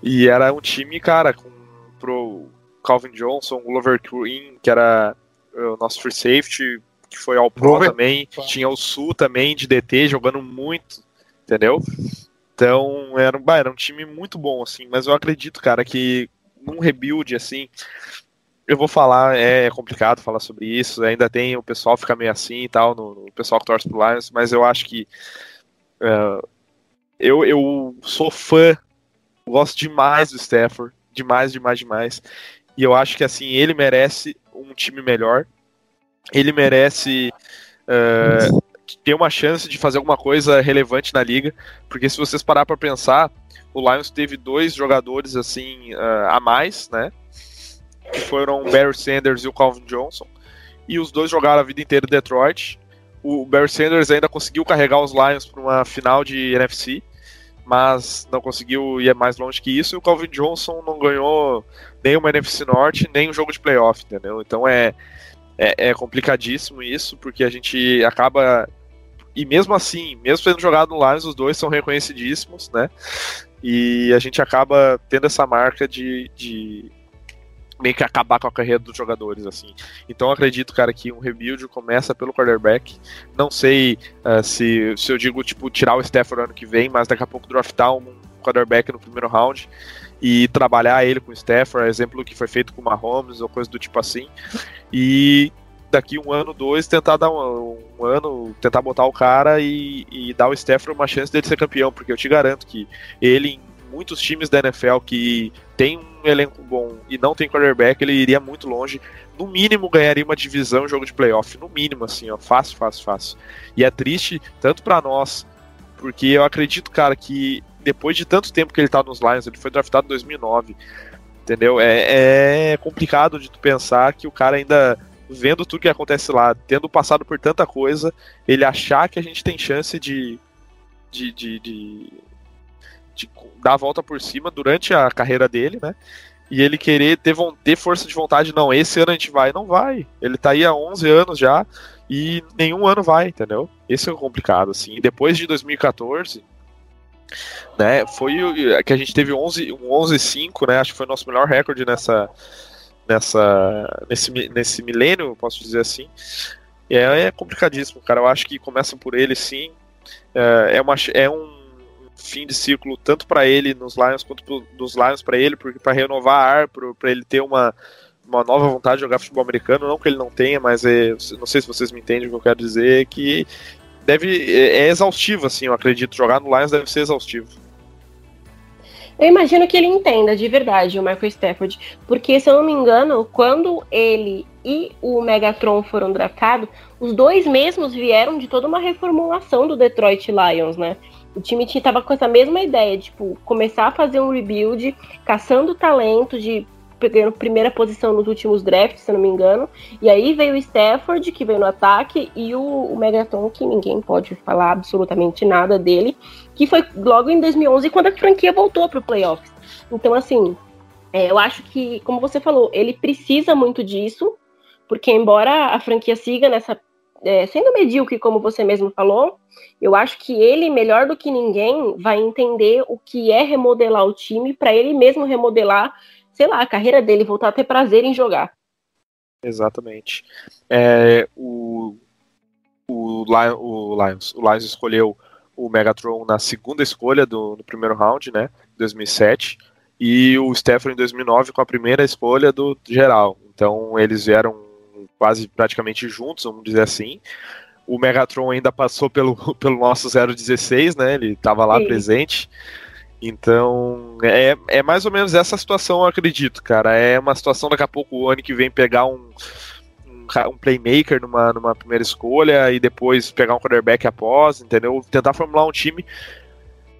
E era um time, cara, com pro Calvin Johnson, Glover Queen, que era eh, o nosso free safety, que foi ao pro Glover. também. Tinha o Sul também de DT jogando muito, entendeu? Então era, bah, era um time muito bom, assim, mas eu acredito, cara, que num rebuild, assim, eu vou falar, é complicado falar sobre isso, ainda tem o pessoal fica meio assim e tal, no, no pessoal que torce pro Lions, mas eu acho que uh, eu, eu sou fã, gosto demais do Stafford, demais, demais, demais. E eu acho que assim, ele merece um time melhor. Ele merece uh, ter uma chance de fazer alguma coisa relevante na liga. Porque se vocês parar para pensar, o Lions teve dois jogadores assim uh, a mais, né? Que foram o Barry Sanders e o Calvin Johnson. E os dois jogaram a vida inteira em Detroit. O Barry Sanders ainda conseguiu carregar os Lions para uma final de NFC mas não conseguiu ir mais longe que isso. E o Calvin Johnson não ganhou nem uma NFC Norte, nem um jogo de playoff, entendeu? Então é, é, é, complicadíssimo isso, porque a gente acaba. E mesmo assim, mesmo tendo jogado no Lions, os dois são reconhecidíssimos, né? E a gente acaba tendo essa marca de, de meio que acabar com a carreira dos jogadores, assim. Então acredito, cara, que um rebuild começa pelo quarterback. Não sei uh, se, se eu digo, tipo, tirar o Stafford ano que vem, mas daqui a pouco draftar um quarterback no primeiro round e trabalhar ele com o Stafford, exemplo que foi feito com o Mahomes ou coisa do tipo assim. E daqui um ano, dois, tentar dar um, um ano, tentar botar o cara e, e dar o Stafford uma chance dele ser campeão, porque eu te garanto que ele em muitos times da NFL que tem um elenco bom e não tem quarterback, ele iria muito longe. No mínimo ganharia uma divisão, jogo de playoff. No mínimo, assim, ó. Fácil, fácil, fácil. E é triste, tanto para nós, porque eu acredito, cara, que depois de tanto tempo que ele tá nos Lions, ele foi draftado em 2009, entendeu? É, é complicado de tu pensar que o cara ainda vendo tudo que acontece lá, tendo passado por tanta coisa, ele achar que a gente tem chance de, de, de, de de dar a volta por cima durante a carreira dele, né? E ele querer ter, ter força de vontade, não, esse ano a gente vai, não vai. Ele tá aí há 11 anos já e nenhum ano vai, entendeu? Esse é o complicado, assim. Depois de 2014, né, foi que a gente teve 11, um 11-5, né? Acho que foi o nosso melhor recorde nessa, nessa, nesse, nesse milênio, posso dizer assim. É, é complicadíssimo, cara. Eu acho que começa por ele, sim. É, é, uma, é um fim de ciclo tanto para ele nos Lions quanto pro, dos Lions para ele, porque para renovar ar, para ele ter uma, uma nova vontade de jogar futebol americano, não que ele não tenha, mas é, não sei se vocês me entendem o que eu quero dizer, que deve é, é exaustivo assim, eu acredito, jogar no Lions deve ser exaustivo. Eu imagino que ele entenda de verdade o Michael Stafford, porque se eu não me engano, quando ele e o Megatron foram draftados, os dois mesmos vieram de toda uma reformulação do Detroit Lions, né? O time estava com essa mesma ideia, tipo, começar a fazer um rebuild, caçando talento de pegando primeira posição nos últimos drafts, se não me engano. E aí veio o Stafford, que veio no ataque, e o, o Megaton, que ninguém pode falar absolutamente nada dele, que foi logo em 2011, quando a franquia voltou para o playoffs. Então, assim, é, eu acho que, como você falou, ele precisa muito disso, porque embora a franquia siga nessa é, sendo medíocre, como você mesmo falou, eu acho que ele, melhor do que ninguém, vai entender o que é remodelar o time para ele mesmo remodelar, sei lá, a carreira dele, voltar a ter prazer em jogar. Exatamente. É, o, o, Lion, o, Lions, o Lions escolheu o Megatron na segunda escolha do, do primeiro round, né, 2007, e o Stephen em 2009 com a primeira escolha do geral. Então eles vieram quase praticamente juntos, vamos dizer assim. O Megatron ainda passou pelo, <laughs> pelo nosso 016, né? Ele estava lá Sim. presente. Então, é, é mais ou menos essa situação, eu acredito, cara. É uma situação daqui a pouco o ano que vem pegar um, um, um, playmaker numa, numa primeira escolha e depois pegar um quarterback após, entendeu? Tentar formular um time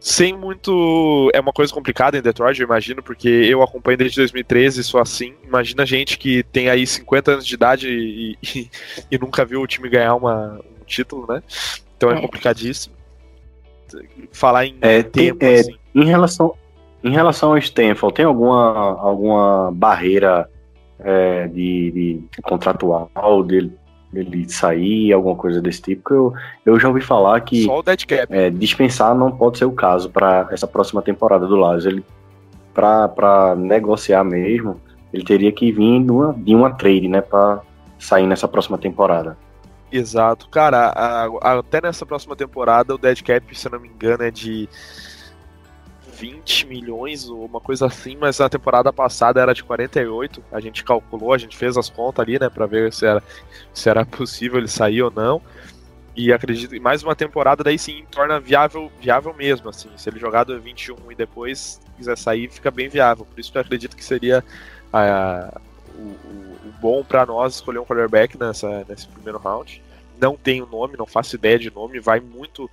sem muito. É uma coisa complicada em Detroit, eu imagino, porque eu acompanho desde 2013, sou assim. Imagina gente que tem aí 50 anos de idade e, e, <laughs> e nunca viu o time ganhar uma, um título, né? Então é, é. complicadíssimo. Falar em é, tempo, tem, é, assim. Em relação, em relação ao Stanford, tem alguma, alguma barreira é, de, de contratual dele ele sair, alguma coisa desse tipo. Eu, eu já ouvi falar que Só o dead cap. É, dispensar não pode ser o caso para essa próxima temporada do Lages. Ele para negociar mesmo, ele teria que vir de uma, de uma trade, né, para sair nessa próxima temporada. Exato, cara. A, a, até nessa próxima temporada o dead cap, se eu não me engano, é de 20 milhões ou uma coisa assim, mas na temporada passada era de 48. A gente calculou, a gente fez as contas ali, né, para ver se era, se era possível ele sair ou não. E acredito que mais uma temporada daí sim torna viável, viável mesmo, assim. Se ele jogar do 21 e depois quiser sair, fica bem viável. Por isso que eu acredito que seria a, o, o, bom para nós escolher um quarterback nessa, nesse primeiro round. Não tenho nome, não faço ideia de nome, vai muito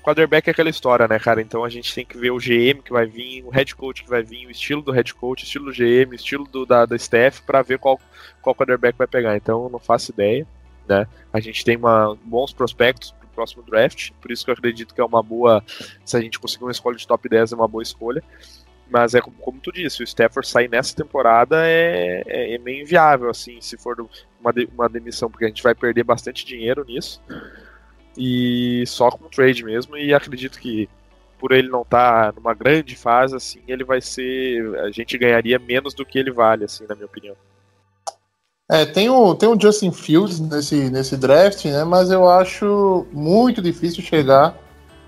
quarterback é aquela história, né, cara? Então a gente tem que ver o GM que vai vir, o head coach que vai vir, o estilo do head coach, o estilo do GM, o estilo do, da, da staff, para ver qual, qual quarterback vai pegar. Então não faço ideia, né? A gente tem uma, bons prospectos pro próximo draft, por isso que eu acredito que é uma boa. Se a gente conseguir uma escolha de top 10, é uma boa escolha. Mas é como, como tu disse, o Stafford sair nessa temporada é, é, é meio inviável, assim, se for uma, uma demissão, porque a gente vai perder bastante dinheiro nisso e só com trade mesmo. E acredito que por ele não estar tá numa grande fase, assim, ele vai ser. A gente ganharia menos do que ele vale, assim, na minha opinião. É, tem o, tem o Justin Fields nesse, nesse draft, né? Mas eu acho muito difícil chegar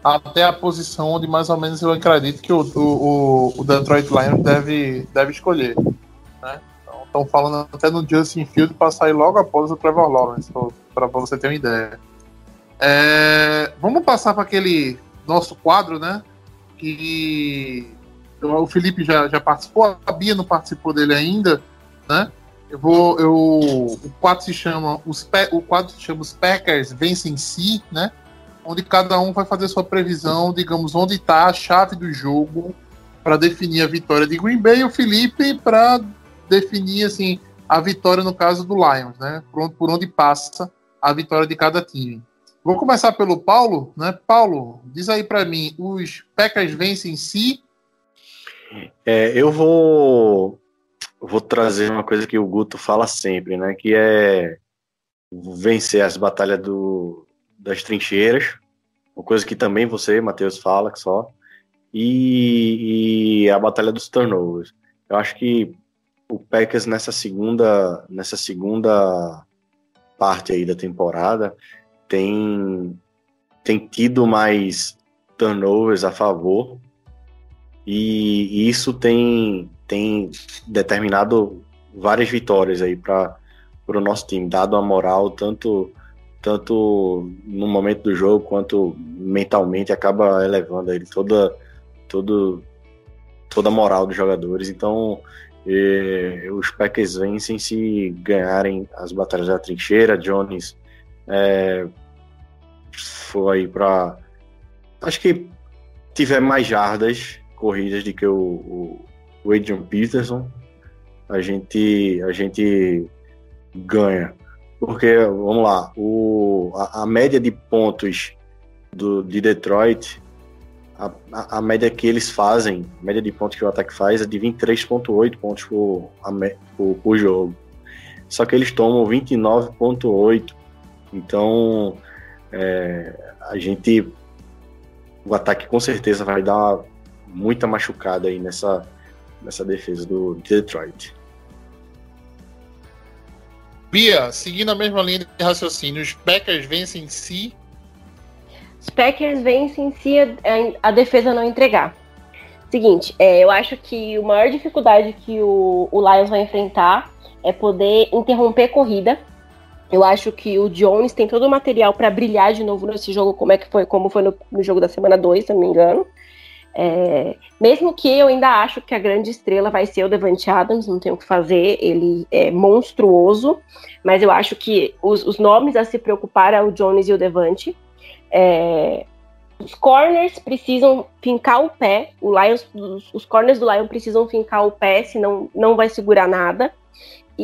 até a posição onde mais ou menos eu acredito que o, o, o Detroit Lions deve, deve escolher. Né? Estão falando até no Justin Fields para sair logo após o Trevor Lawrence, para você ter uma ideia. É, vamos passar para aquele nosso quadro, né? Que o Felipe já, já participou, a Bia não participou dele ainda, né? Eu vou, eu, o quadro se chama os o quadro se chama os Packers vencem si, né? Onde cada um vai fazer sua previsão, digamos, onde está a chave do jogo para definir a vitória de Green Bay e o Felipe para definir assim a vitória no caso do Lions, né? Por onde, por onde passa a vitória de cada time. Vou começar pelo Paulo, né? Paulo, diz aí para mim, os Packers vencem si É, eu vou, vou trazer uma coisa que o Guto fala sempre, né? Que é vencer as batalhas do, das trincheiras, uma coisa que também você, Matheus, fala que só, e, e, a batalha dos turnovers. Eu acho que o Packers nessa segunda, nessa segunda parte aí da temporada tem, tem tido mais turnovers a favor e, isso tem, tem determinado várias vitórias aí para o nosso time, dado a moral tanto tanto no momento do jogo quanto mentalmente acaba elevando ele toda todo toda a moral dos jogadores. Então e, os Packers vencem se ganharem as batalhas da trincheira. Jones é, foi para acho que tiver mais jardas corridas do que o, o, o Adrian Peterson, a gente, a gente ganha. Porque, vamos lá, o, a, a média de pontos do, de Detroit, a, a, média que eles fazem, a média de pontos que o ataque faz é de 23,8 pontos por, por, por jogo. Só que eles tomam 29,8. Então, é, a gente. O ataque com certeza vai dar muita machucada aí nessa, nessa defesa do Detroit. Bia, seguindo a mesma linha de raciocínio, os Packers vencem si? Os Packers vencem se a, a, defesa não entregar. Seguinte, é, eu acho que a maior dificuldade que o, o Lions vai enfrentar é poder interromper corrida. Eu acho que o Jones tem todo o material para brilhar de novo nesse jogo, como é que foi, como foi no, no jogo da semana 2, se não me engano. É, mesmo que eu ainda acho que a grande estrela vai ser o Devante Adams, não tem o que fazer, ele é monstruoso, mas eu acho que os, os nomes a se preocupar é o Jones e o Devante. É, os corners precisam fincar o pé, o Lions, os, os corners do Lion precisam fincar o pé, senão não vai segurar nada.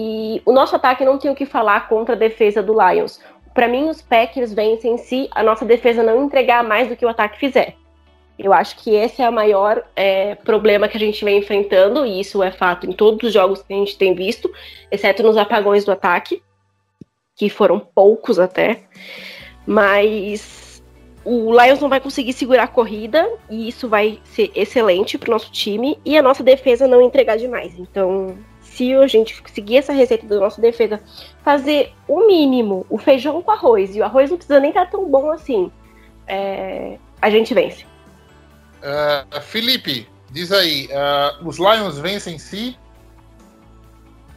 E o nosso ataque não tem o que falar contra a defesa do Lions. Para mim, os Packers vencem se a nossa defesa não entregar mais do que o ataque fizer. Eu acho que esse é o maior é, problema que a gente vem enfrentando, e isso é fato em todos os jogos que a gente tem visto, exceto nos apagões do ataque, que foram poucos até. Mas o Lions não vai conseguir segurar a corrida, e isso vai ser excelente para o nosso time, e a nossa defesa não entregar demais. Então, se a gente seguir essa receita da nossa defesa, fazer o mínimo, o feijão com arroz, e o arroz não precisa nem estar tão bom assim, é, a gente vence. Uh, Felipe, diz aí, uh, os Lions vencem se?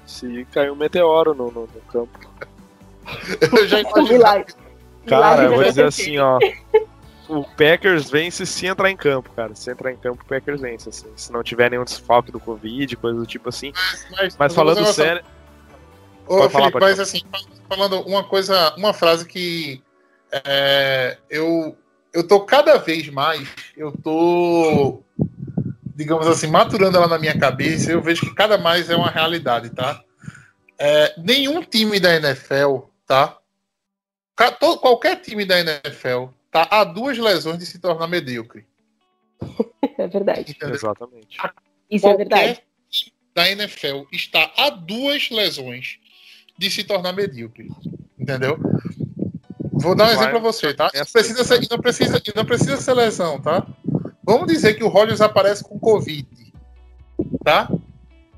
Se cair um meteoro no, no, no campo. <laughs> eu já <laughs> imaginei. Cara, eu vou dizer assim, ó. <laughs> O Packers vence se entrar em campo, cara. Se entrar em campo, o Packers vence, assim. Se não tiver nenhum desfalque do Covid, coisa do tipo assim. Mas, mas, mas falando sério. Ô, Felipe, falar, mas assim, falando uma coisa, uma frase que é, eu eu tô cada vez mais, eu tô, digamos assim, maturando ela na minha cabeça, eu vejo que cada mais é uma realidade, tá? É, nenhum time da NFL, tá? Qualquer time da NFL tá a duas lesões de se tornar medíocre. É verdade. Entendeu? Exatamente. Isso é verdade. da NFL está a duas lesões de se tornar medíocre. Entendeu? Vou dar um exemplo para você, tá? Não precisa, ser, não, precisa, não precisa ser lesão, tá? Vamos dizer que o Rogers aparece com Covid, tá?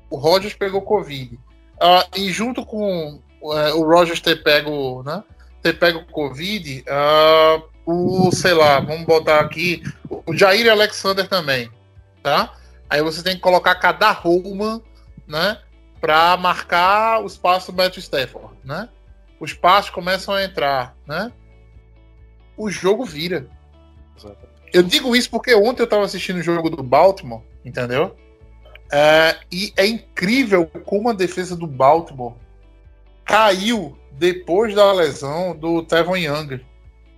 O Rogers pegou Covid. Uh, e junto com uh, o Rogers ter pego, né? Ter pego Covid, uh, o, sei lá, vamos botar aqui, o Jair Alexander também, tá? Aí você tem que colocar cada Roman, né? Para marcar o espaço do Matthew Stafford, né? os passos começam a entrar, né? O jogo vira. Eu digo isso porque ontem eu estava assistindo o jogo do Baltimore, entendeu? É, e é incrível como a defesa do Baltimore caiu depois da lesão do Tevon Young.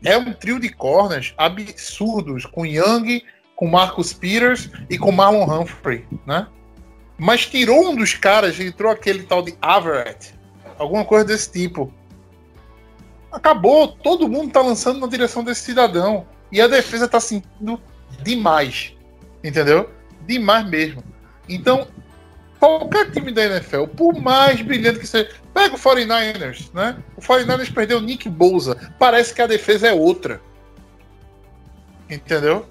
É um trio de corners absurdos, com Young, com Marcus Peters e com Marlon Humphrey, né? Mas tirou um dos caras, entrou aquele tal de Averett, alguma coisa desse tipo acabou, todo mundo tá lançando na direção desse cidadão. E a defesa tá sentindo demais. Entendeu? Demais mesmo. Então, qualquer time da NFL, por mais brilhante que seja, pega o 49ers, né? O 49ers perdeu o Nick Bouza. Parece que a defesa é outra. Entendeu?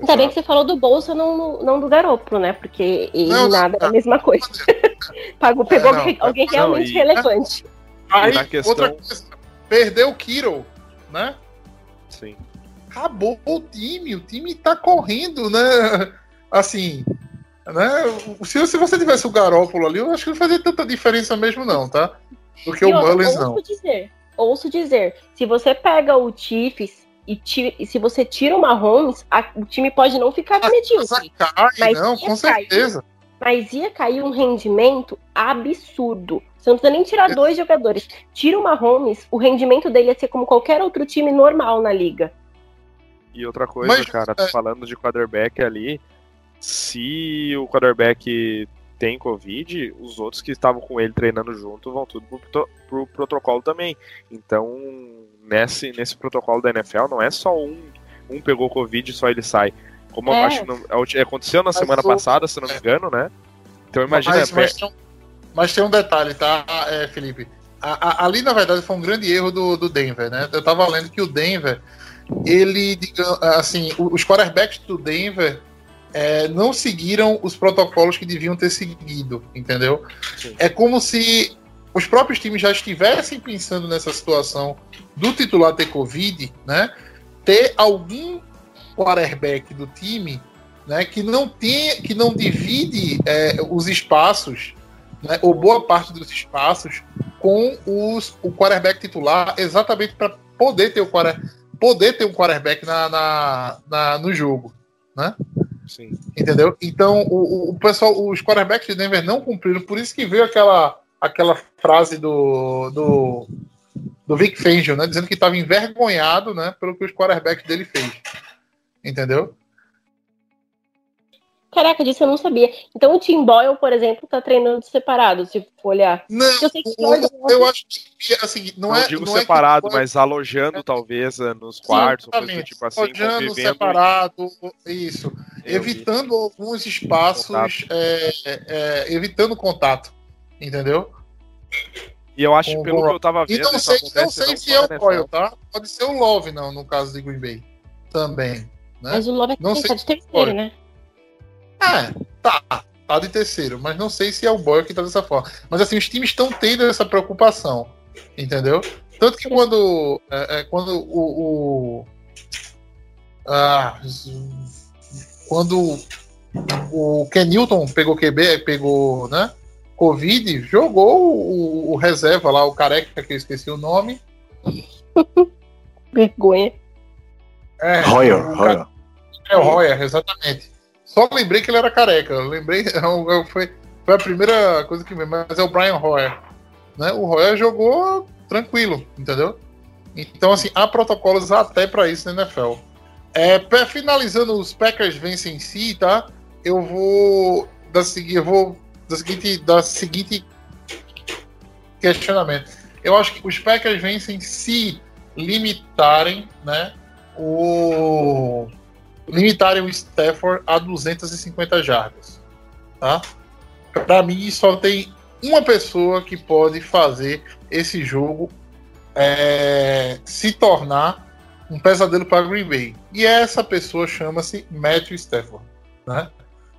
Ainda bem que você falou do bolso, não, não do Garoppolo, né? Porque ele não, nada não, é a mesma coisa. <laughs> Pagou, pegou é, alguém realmente e, relevante. Aí, questão... outra coisa, perdeu o Kiro, né? Sim. Acabou o time, o time tá correndo, né? Assim, né? Se, se você tivesse o Garópolo ali, eu acho que não fazia tanta diferença mesmo, não, tá? Do que e o Mullins, não. Dizer, ouço dizer, se você pega o Chiefs e, tira, e se você tira o Mahomes, a, o time pode não ficar medíocre. Cai, mas não, com certeza. mas ia cair um rendimento absurdo. Você não precisa nem tirar é. dois jogadores. Tira o Mahomes, o rendimento dele ia ser como qualquer outro time normal na liga. E outra coisa, mas, cara, é... falando de quarterback ali, se o quarterback tem Covid, os outros que estavam com ele treinando junto vão tudo pro, pro protocolo também. Então, nesse, nesse protocolo da NFL, não é só um, um pegou Covid e só ele sai. Como é. acho que aconteceu na mas semana passada, se não me engano, né? Então imagina. Mas, mas, tem, um, mas tem um detalhe, tá, é, Felipe? A, a, ali, na verdade, foi um grande erro do, do Denver, né? Eu tava lendo que o Denver, ele, assim, os quarterbacks do Denver é, não seguiram os protocolos que deviam ter seguido, entendeu? Sim. É como se os próprios times já estivessem pensando nessa situação do titular ter Covid, né? Ter algum quarterback do time né, que não tem, que não divide é, os espaços, né, ou boa parte dos espaços, com os, o quarterback titular, exatamente para poder ter o poder ter um quarterback na, na, na, no jogo, né? Sim. Entendeu? Então, o, o pessoal, os quarterbacks de Denver não cumpriram, por isso que veio aquela, aquela frase do, do, do Vic Fangio, né? Dizendo que estava envergonhado, né? Pelo que os quarterbacks dele fez. Entendeu? Caraca, disso eu não sabia. Então o Tim Boyle, por exemplo, tá treinando separado, se for olhar. Não, eu, eu, eu acho que assim, não, não é. digo não separado, é mas alojando é... talvez eh, nos quartos, Sim, tipo assim, alojando separado, isso. Eu evitando vi. alguns espaços, é, é, evitando contato. Entendeu? E eu acho, Com pelo que eu tava vendo. E não sei, não sei se é o Boyle, tá? Pode ser o Love, não, no caso de Green Bay. Também. Né? Mas o Love é não sei de terceiro, né? É, tá, tá de terceiro, mas não sei se é o Boyer que tá dessa forma. Mas assim, os times estão tendo essa preocupação, entendeu? Tanto que quando, é, é, quando o, o ah, quando o Ken Newton pegou QB, pegou, né? Covid, jogou o, o, reserva lá, o careca, que eu esqueci o nome. <laughs> Vergonha. É, Royer, Royer. É o Royer, exatamente. Só lembrei que ele era careca. lembrei, <laughs> é foi, foi a primeira coisa que me. Mas é o Brian Hoyer. Né? O Hoyer jogou tranquilo, entendeu? Então, assim, há protocolos até para isso na NFL. É, finalizando, os Packers vencem em si, tá? Eu vou da seguinte, eu vou da seguinte, da seguinte questionamento. Eu acho que os Packers vencem se limitarem, né? O limitarem o Stafford a 250 jardas. Tá? Para mim, só tem uma pessoa que pode fazer esse jogo é, se tornar um pesadelo para Green Bay. E essa pessoa chama-se Matthew Stafford. Né?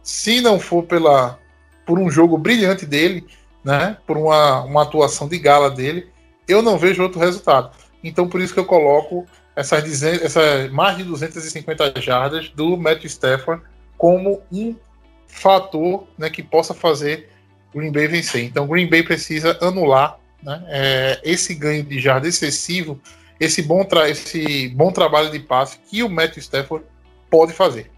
Se não for pela, por um jogo brilhante dele, né? por uma, uma atuação de gala dele, eu não vejo outro resultado. Então, por isso que eu coloco essas, essas mais de 250 jardas do Matthew Stafford como um fator né, que possa fazer Green Bay vencer. Então, Green Bay precisa anular né, é, esse ganho de jarda excessivo, esse bom, esse bom trabalho de passe que o Matthew Stafford pode fazer.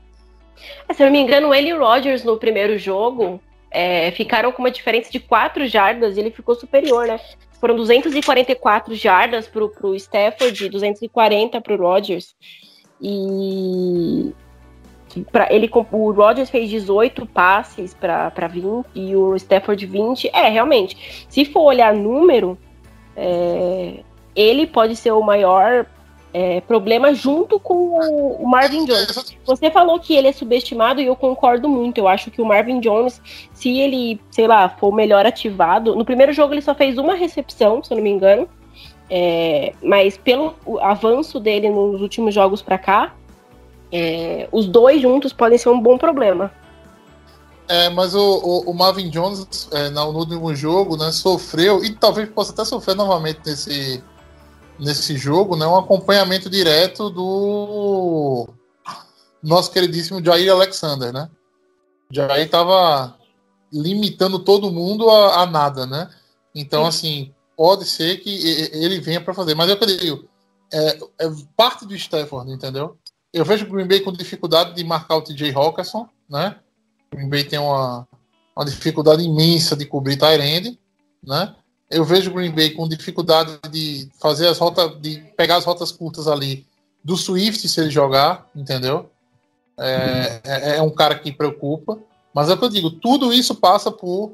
É, se eu não me engano, ele e o Rodgers no primeiro jogo é, ficaram com uma diferença de 4 jardas e ele ficou superior, né? Foram 244 jardas para o Stafford, 240 para o Rodgers. E pra, ele, o Rodgers fez 18 passes para 20 e o Stafford 20. É, realmente, se for olhar número, é, ele pode ser o maior é, problema junto com o, Marvin Jones. Você falou que ele é subestimado e eu concordo muito. Eu acho que o Marvin Jones, se ele, sei lá, for melhor ativado, no primeiro jogo ele só fez uma recepção, se eu não me engano. É, mas pelo avanço dele nos últimos jogos para cá, é, os dois juntos podem ser um bom problema. É, mas o, o, o Marvin Jones, é, no último jogo, né, sofreu, e talvez possa até sofrer novamente nesse, nesse jogo, né, um acompanhamento direto do nosso queridíssimo Jair Alexander, né? Jair estava limitando todo mundo a, a, nada, né? Então, Sim. assim, pode ser que ele venha para fazer. Mas eu digo, é, é, parte do Stafford, entendeu? Eu vejo o Green Bay com dificuldade de marcar o TJ Hawkinson, né? O Green Bay tem uma, uma dificuldade imensa de cobrir Tyrande, né? Eu vejo o Green Bay com dificuldade de fazer as rotas, de pegar as rotas curtas ali do Swift se ele jogar, entendeu? É, é, é um cara que preocupa. Mas é o que eu digo, tudo isso passa por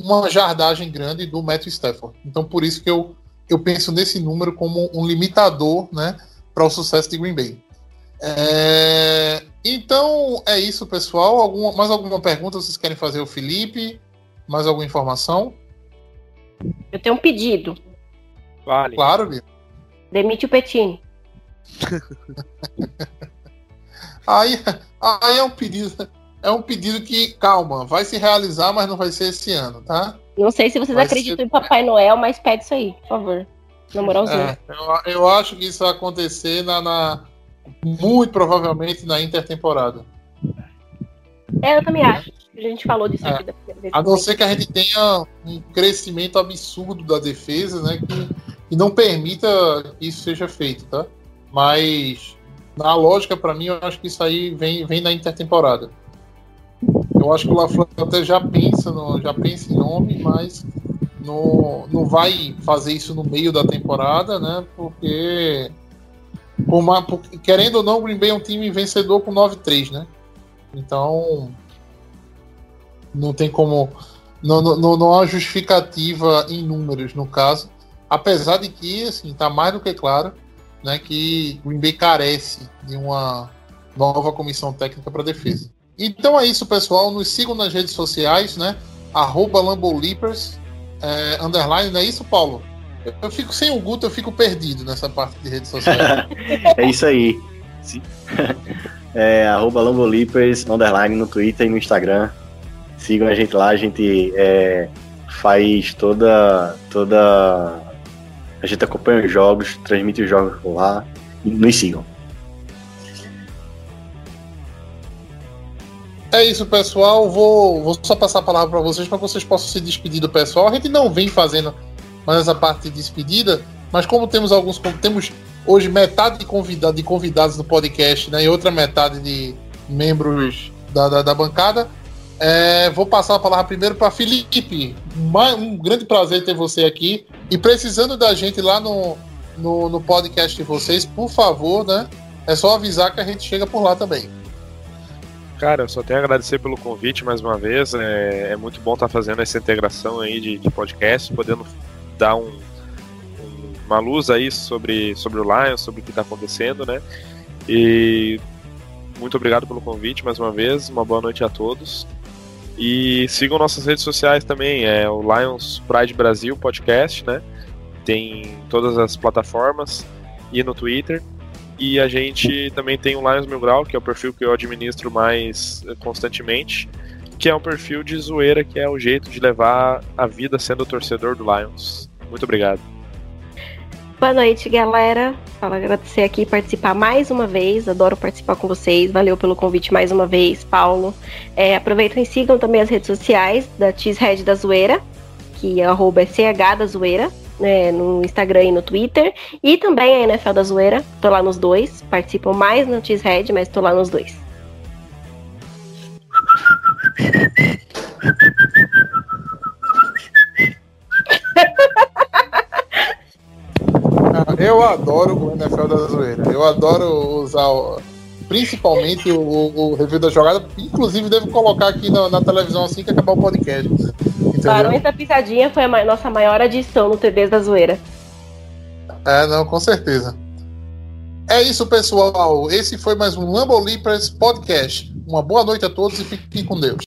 uma jardagem grande do Matthew Stafford. Então, por isso que eu, eu penso nesse número como um limitador né, para o sucesso de Green Bay. É, então, é isso, pessoal. Alguma, mais alguma pergunta vocês querem fazer Felipe? Mais alguma informação? Eu tenho um pedido. Vale. Claro, Bia. Demite o Petini. <laughs> aí, aí é um pedido. É um pedido que, calma, vai se realizar, mas não vai ser esse ano, tá? Não sei se vocês vai acreditam ser... em Papai Noel, mas pede isso aí, por favor. Na moralzinha. É, eu, eu, acho que isso vai acontecer na, na, muito provavelmente na intertemporada. É, eu também acho. A gente falou disso é. aqui. A não ser que a gente tenha um crescimento absurdo da defesa, né? Que, que não permita que isso seja feito, tá? Mas na lógica, para mim, eu acho que isso aí vem, vem na intertemporada. Eu acho que o LaFleur até já pensa, no, já pensa em nome, mas não, não vai fazer isso no meio da temporada, né? Porque, uma, porque querendo ou não, o Green Bay é um time vencedor com 9-3, né? Então não tem como. Não, não, não há justificativa em números, no caso. Apesar de que, assim, tá mais do que claro né, que Green Bay carece de uma nova comissão técnica para defesa. Então é isso, pessoal. Nos sigam nas redes sociais, né? Arroba Lambolipers, é, underline, não é isso, Paulo? Eu fico sem o Guto, eu fico perdido nessa parte de redes sociais. <laughs> é isso aí. <laughs> É, arroba Lambolipers, underline no Twitter e no Instagram. Sigam a gente lá, a gente é, faz toda. toda. A gente acompanha os jogos, transmite os jogos por lá. Nos sigam. É isso, pessoal. Vou, vou só passar a palavra para vocês para que vocês possam se despedir do pessoal. A gente não vem fazendo mais essa parte de despedida, mas como temos alguns. Temos hoje metade de, convida, de convidados no podcast né, e outra metade de membros da, da, da bancada, é, vou passar a palavra primeiro para Felipe. Um grande prazer ter você aqui. E precisando da gente lá no, no, no podcast de vocês, por favor, né? É só avisar que a gente chega por lá também. Cara, eu só tenho a agradecer pelo convite mais uma vez. É, é muito bom estar tá fazendo essa integração aí de, de podcast, podendo dar um, um, uma luz aí sobre, sobre o Lions, sobre o que está acontecendo, né? E muito obrigado pelo convite mais uma vez. Uma boa noite a todos. E sigam nossas redes sociais também, é o Lions Pride Brasil Podcast, né? Tem todas as plataformas e no Twitter. E a gente também tem o Lions Mil Grau, que é o perfil que eu administro mais eh, constantemente, que é um perfil de zoeira, que é o jeito de levar a vida sendo torcedor do Lions. Muito obrigado. Boa noite, galera. Fala agradecer aqui participar mais uma vez. Adoro participar com vocês. Valeu pelo convite mais uma vez, Paulo. É, aproveitem e sigam também as redes sociais da Cheesehead da Zoeira, que é arroba CH da Zoeira né, no Instagram e no Twitter. E também a NFL da Zoeira, tô lá nos dois. Participo mais no Cheesehead, mas tô lá nos dois. <laughs> Eu adoro o NFL da Zoeira. Eu adoro usar principalmente o, o, review da jogada. Inclusive, devo colocar aqui na, na televisão assim que acabar o podcast. Barões da Pisadinha foi a nossa maior adição no TVs da Zoeira. É, não, com certeza. É isso, pessoal. Esse foi mais um Lambo Podcast. Uma boa noite a todos e fiquem com Deus.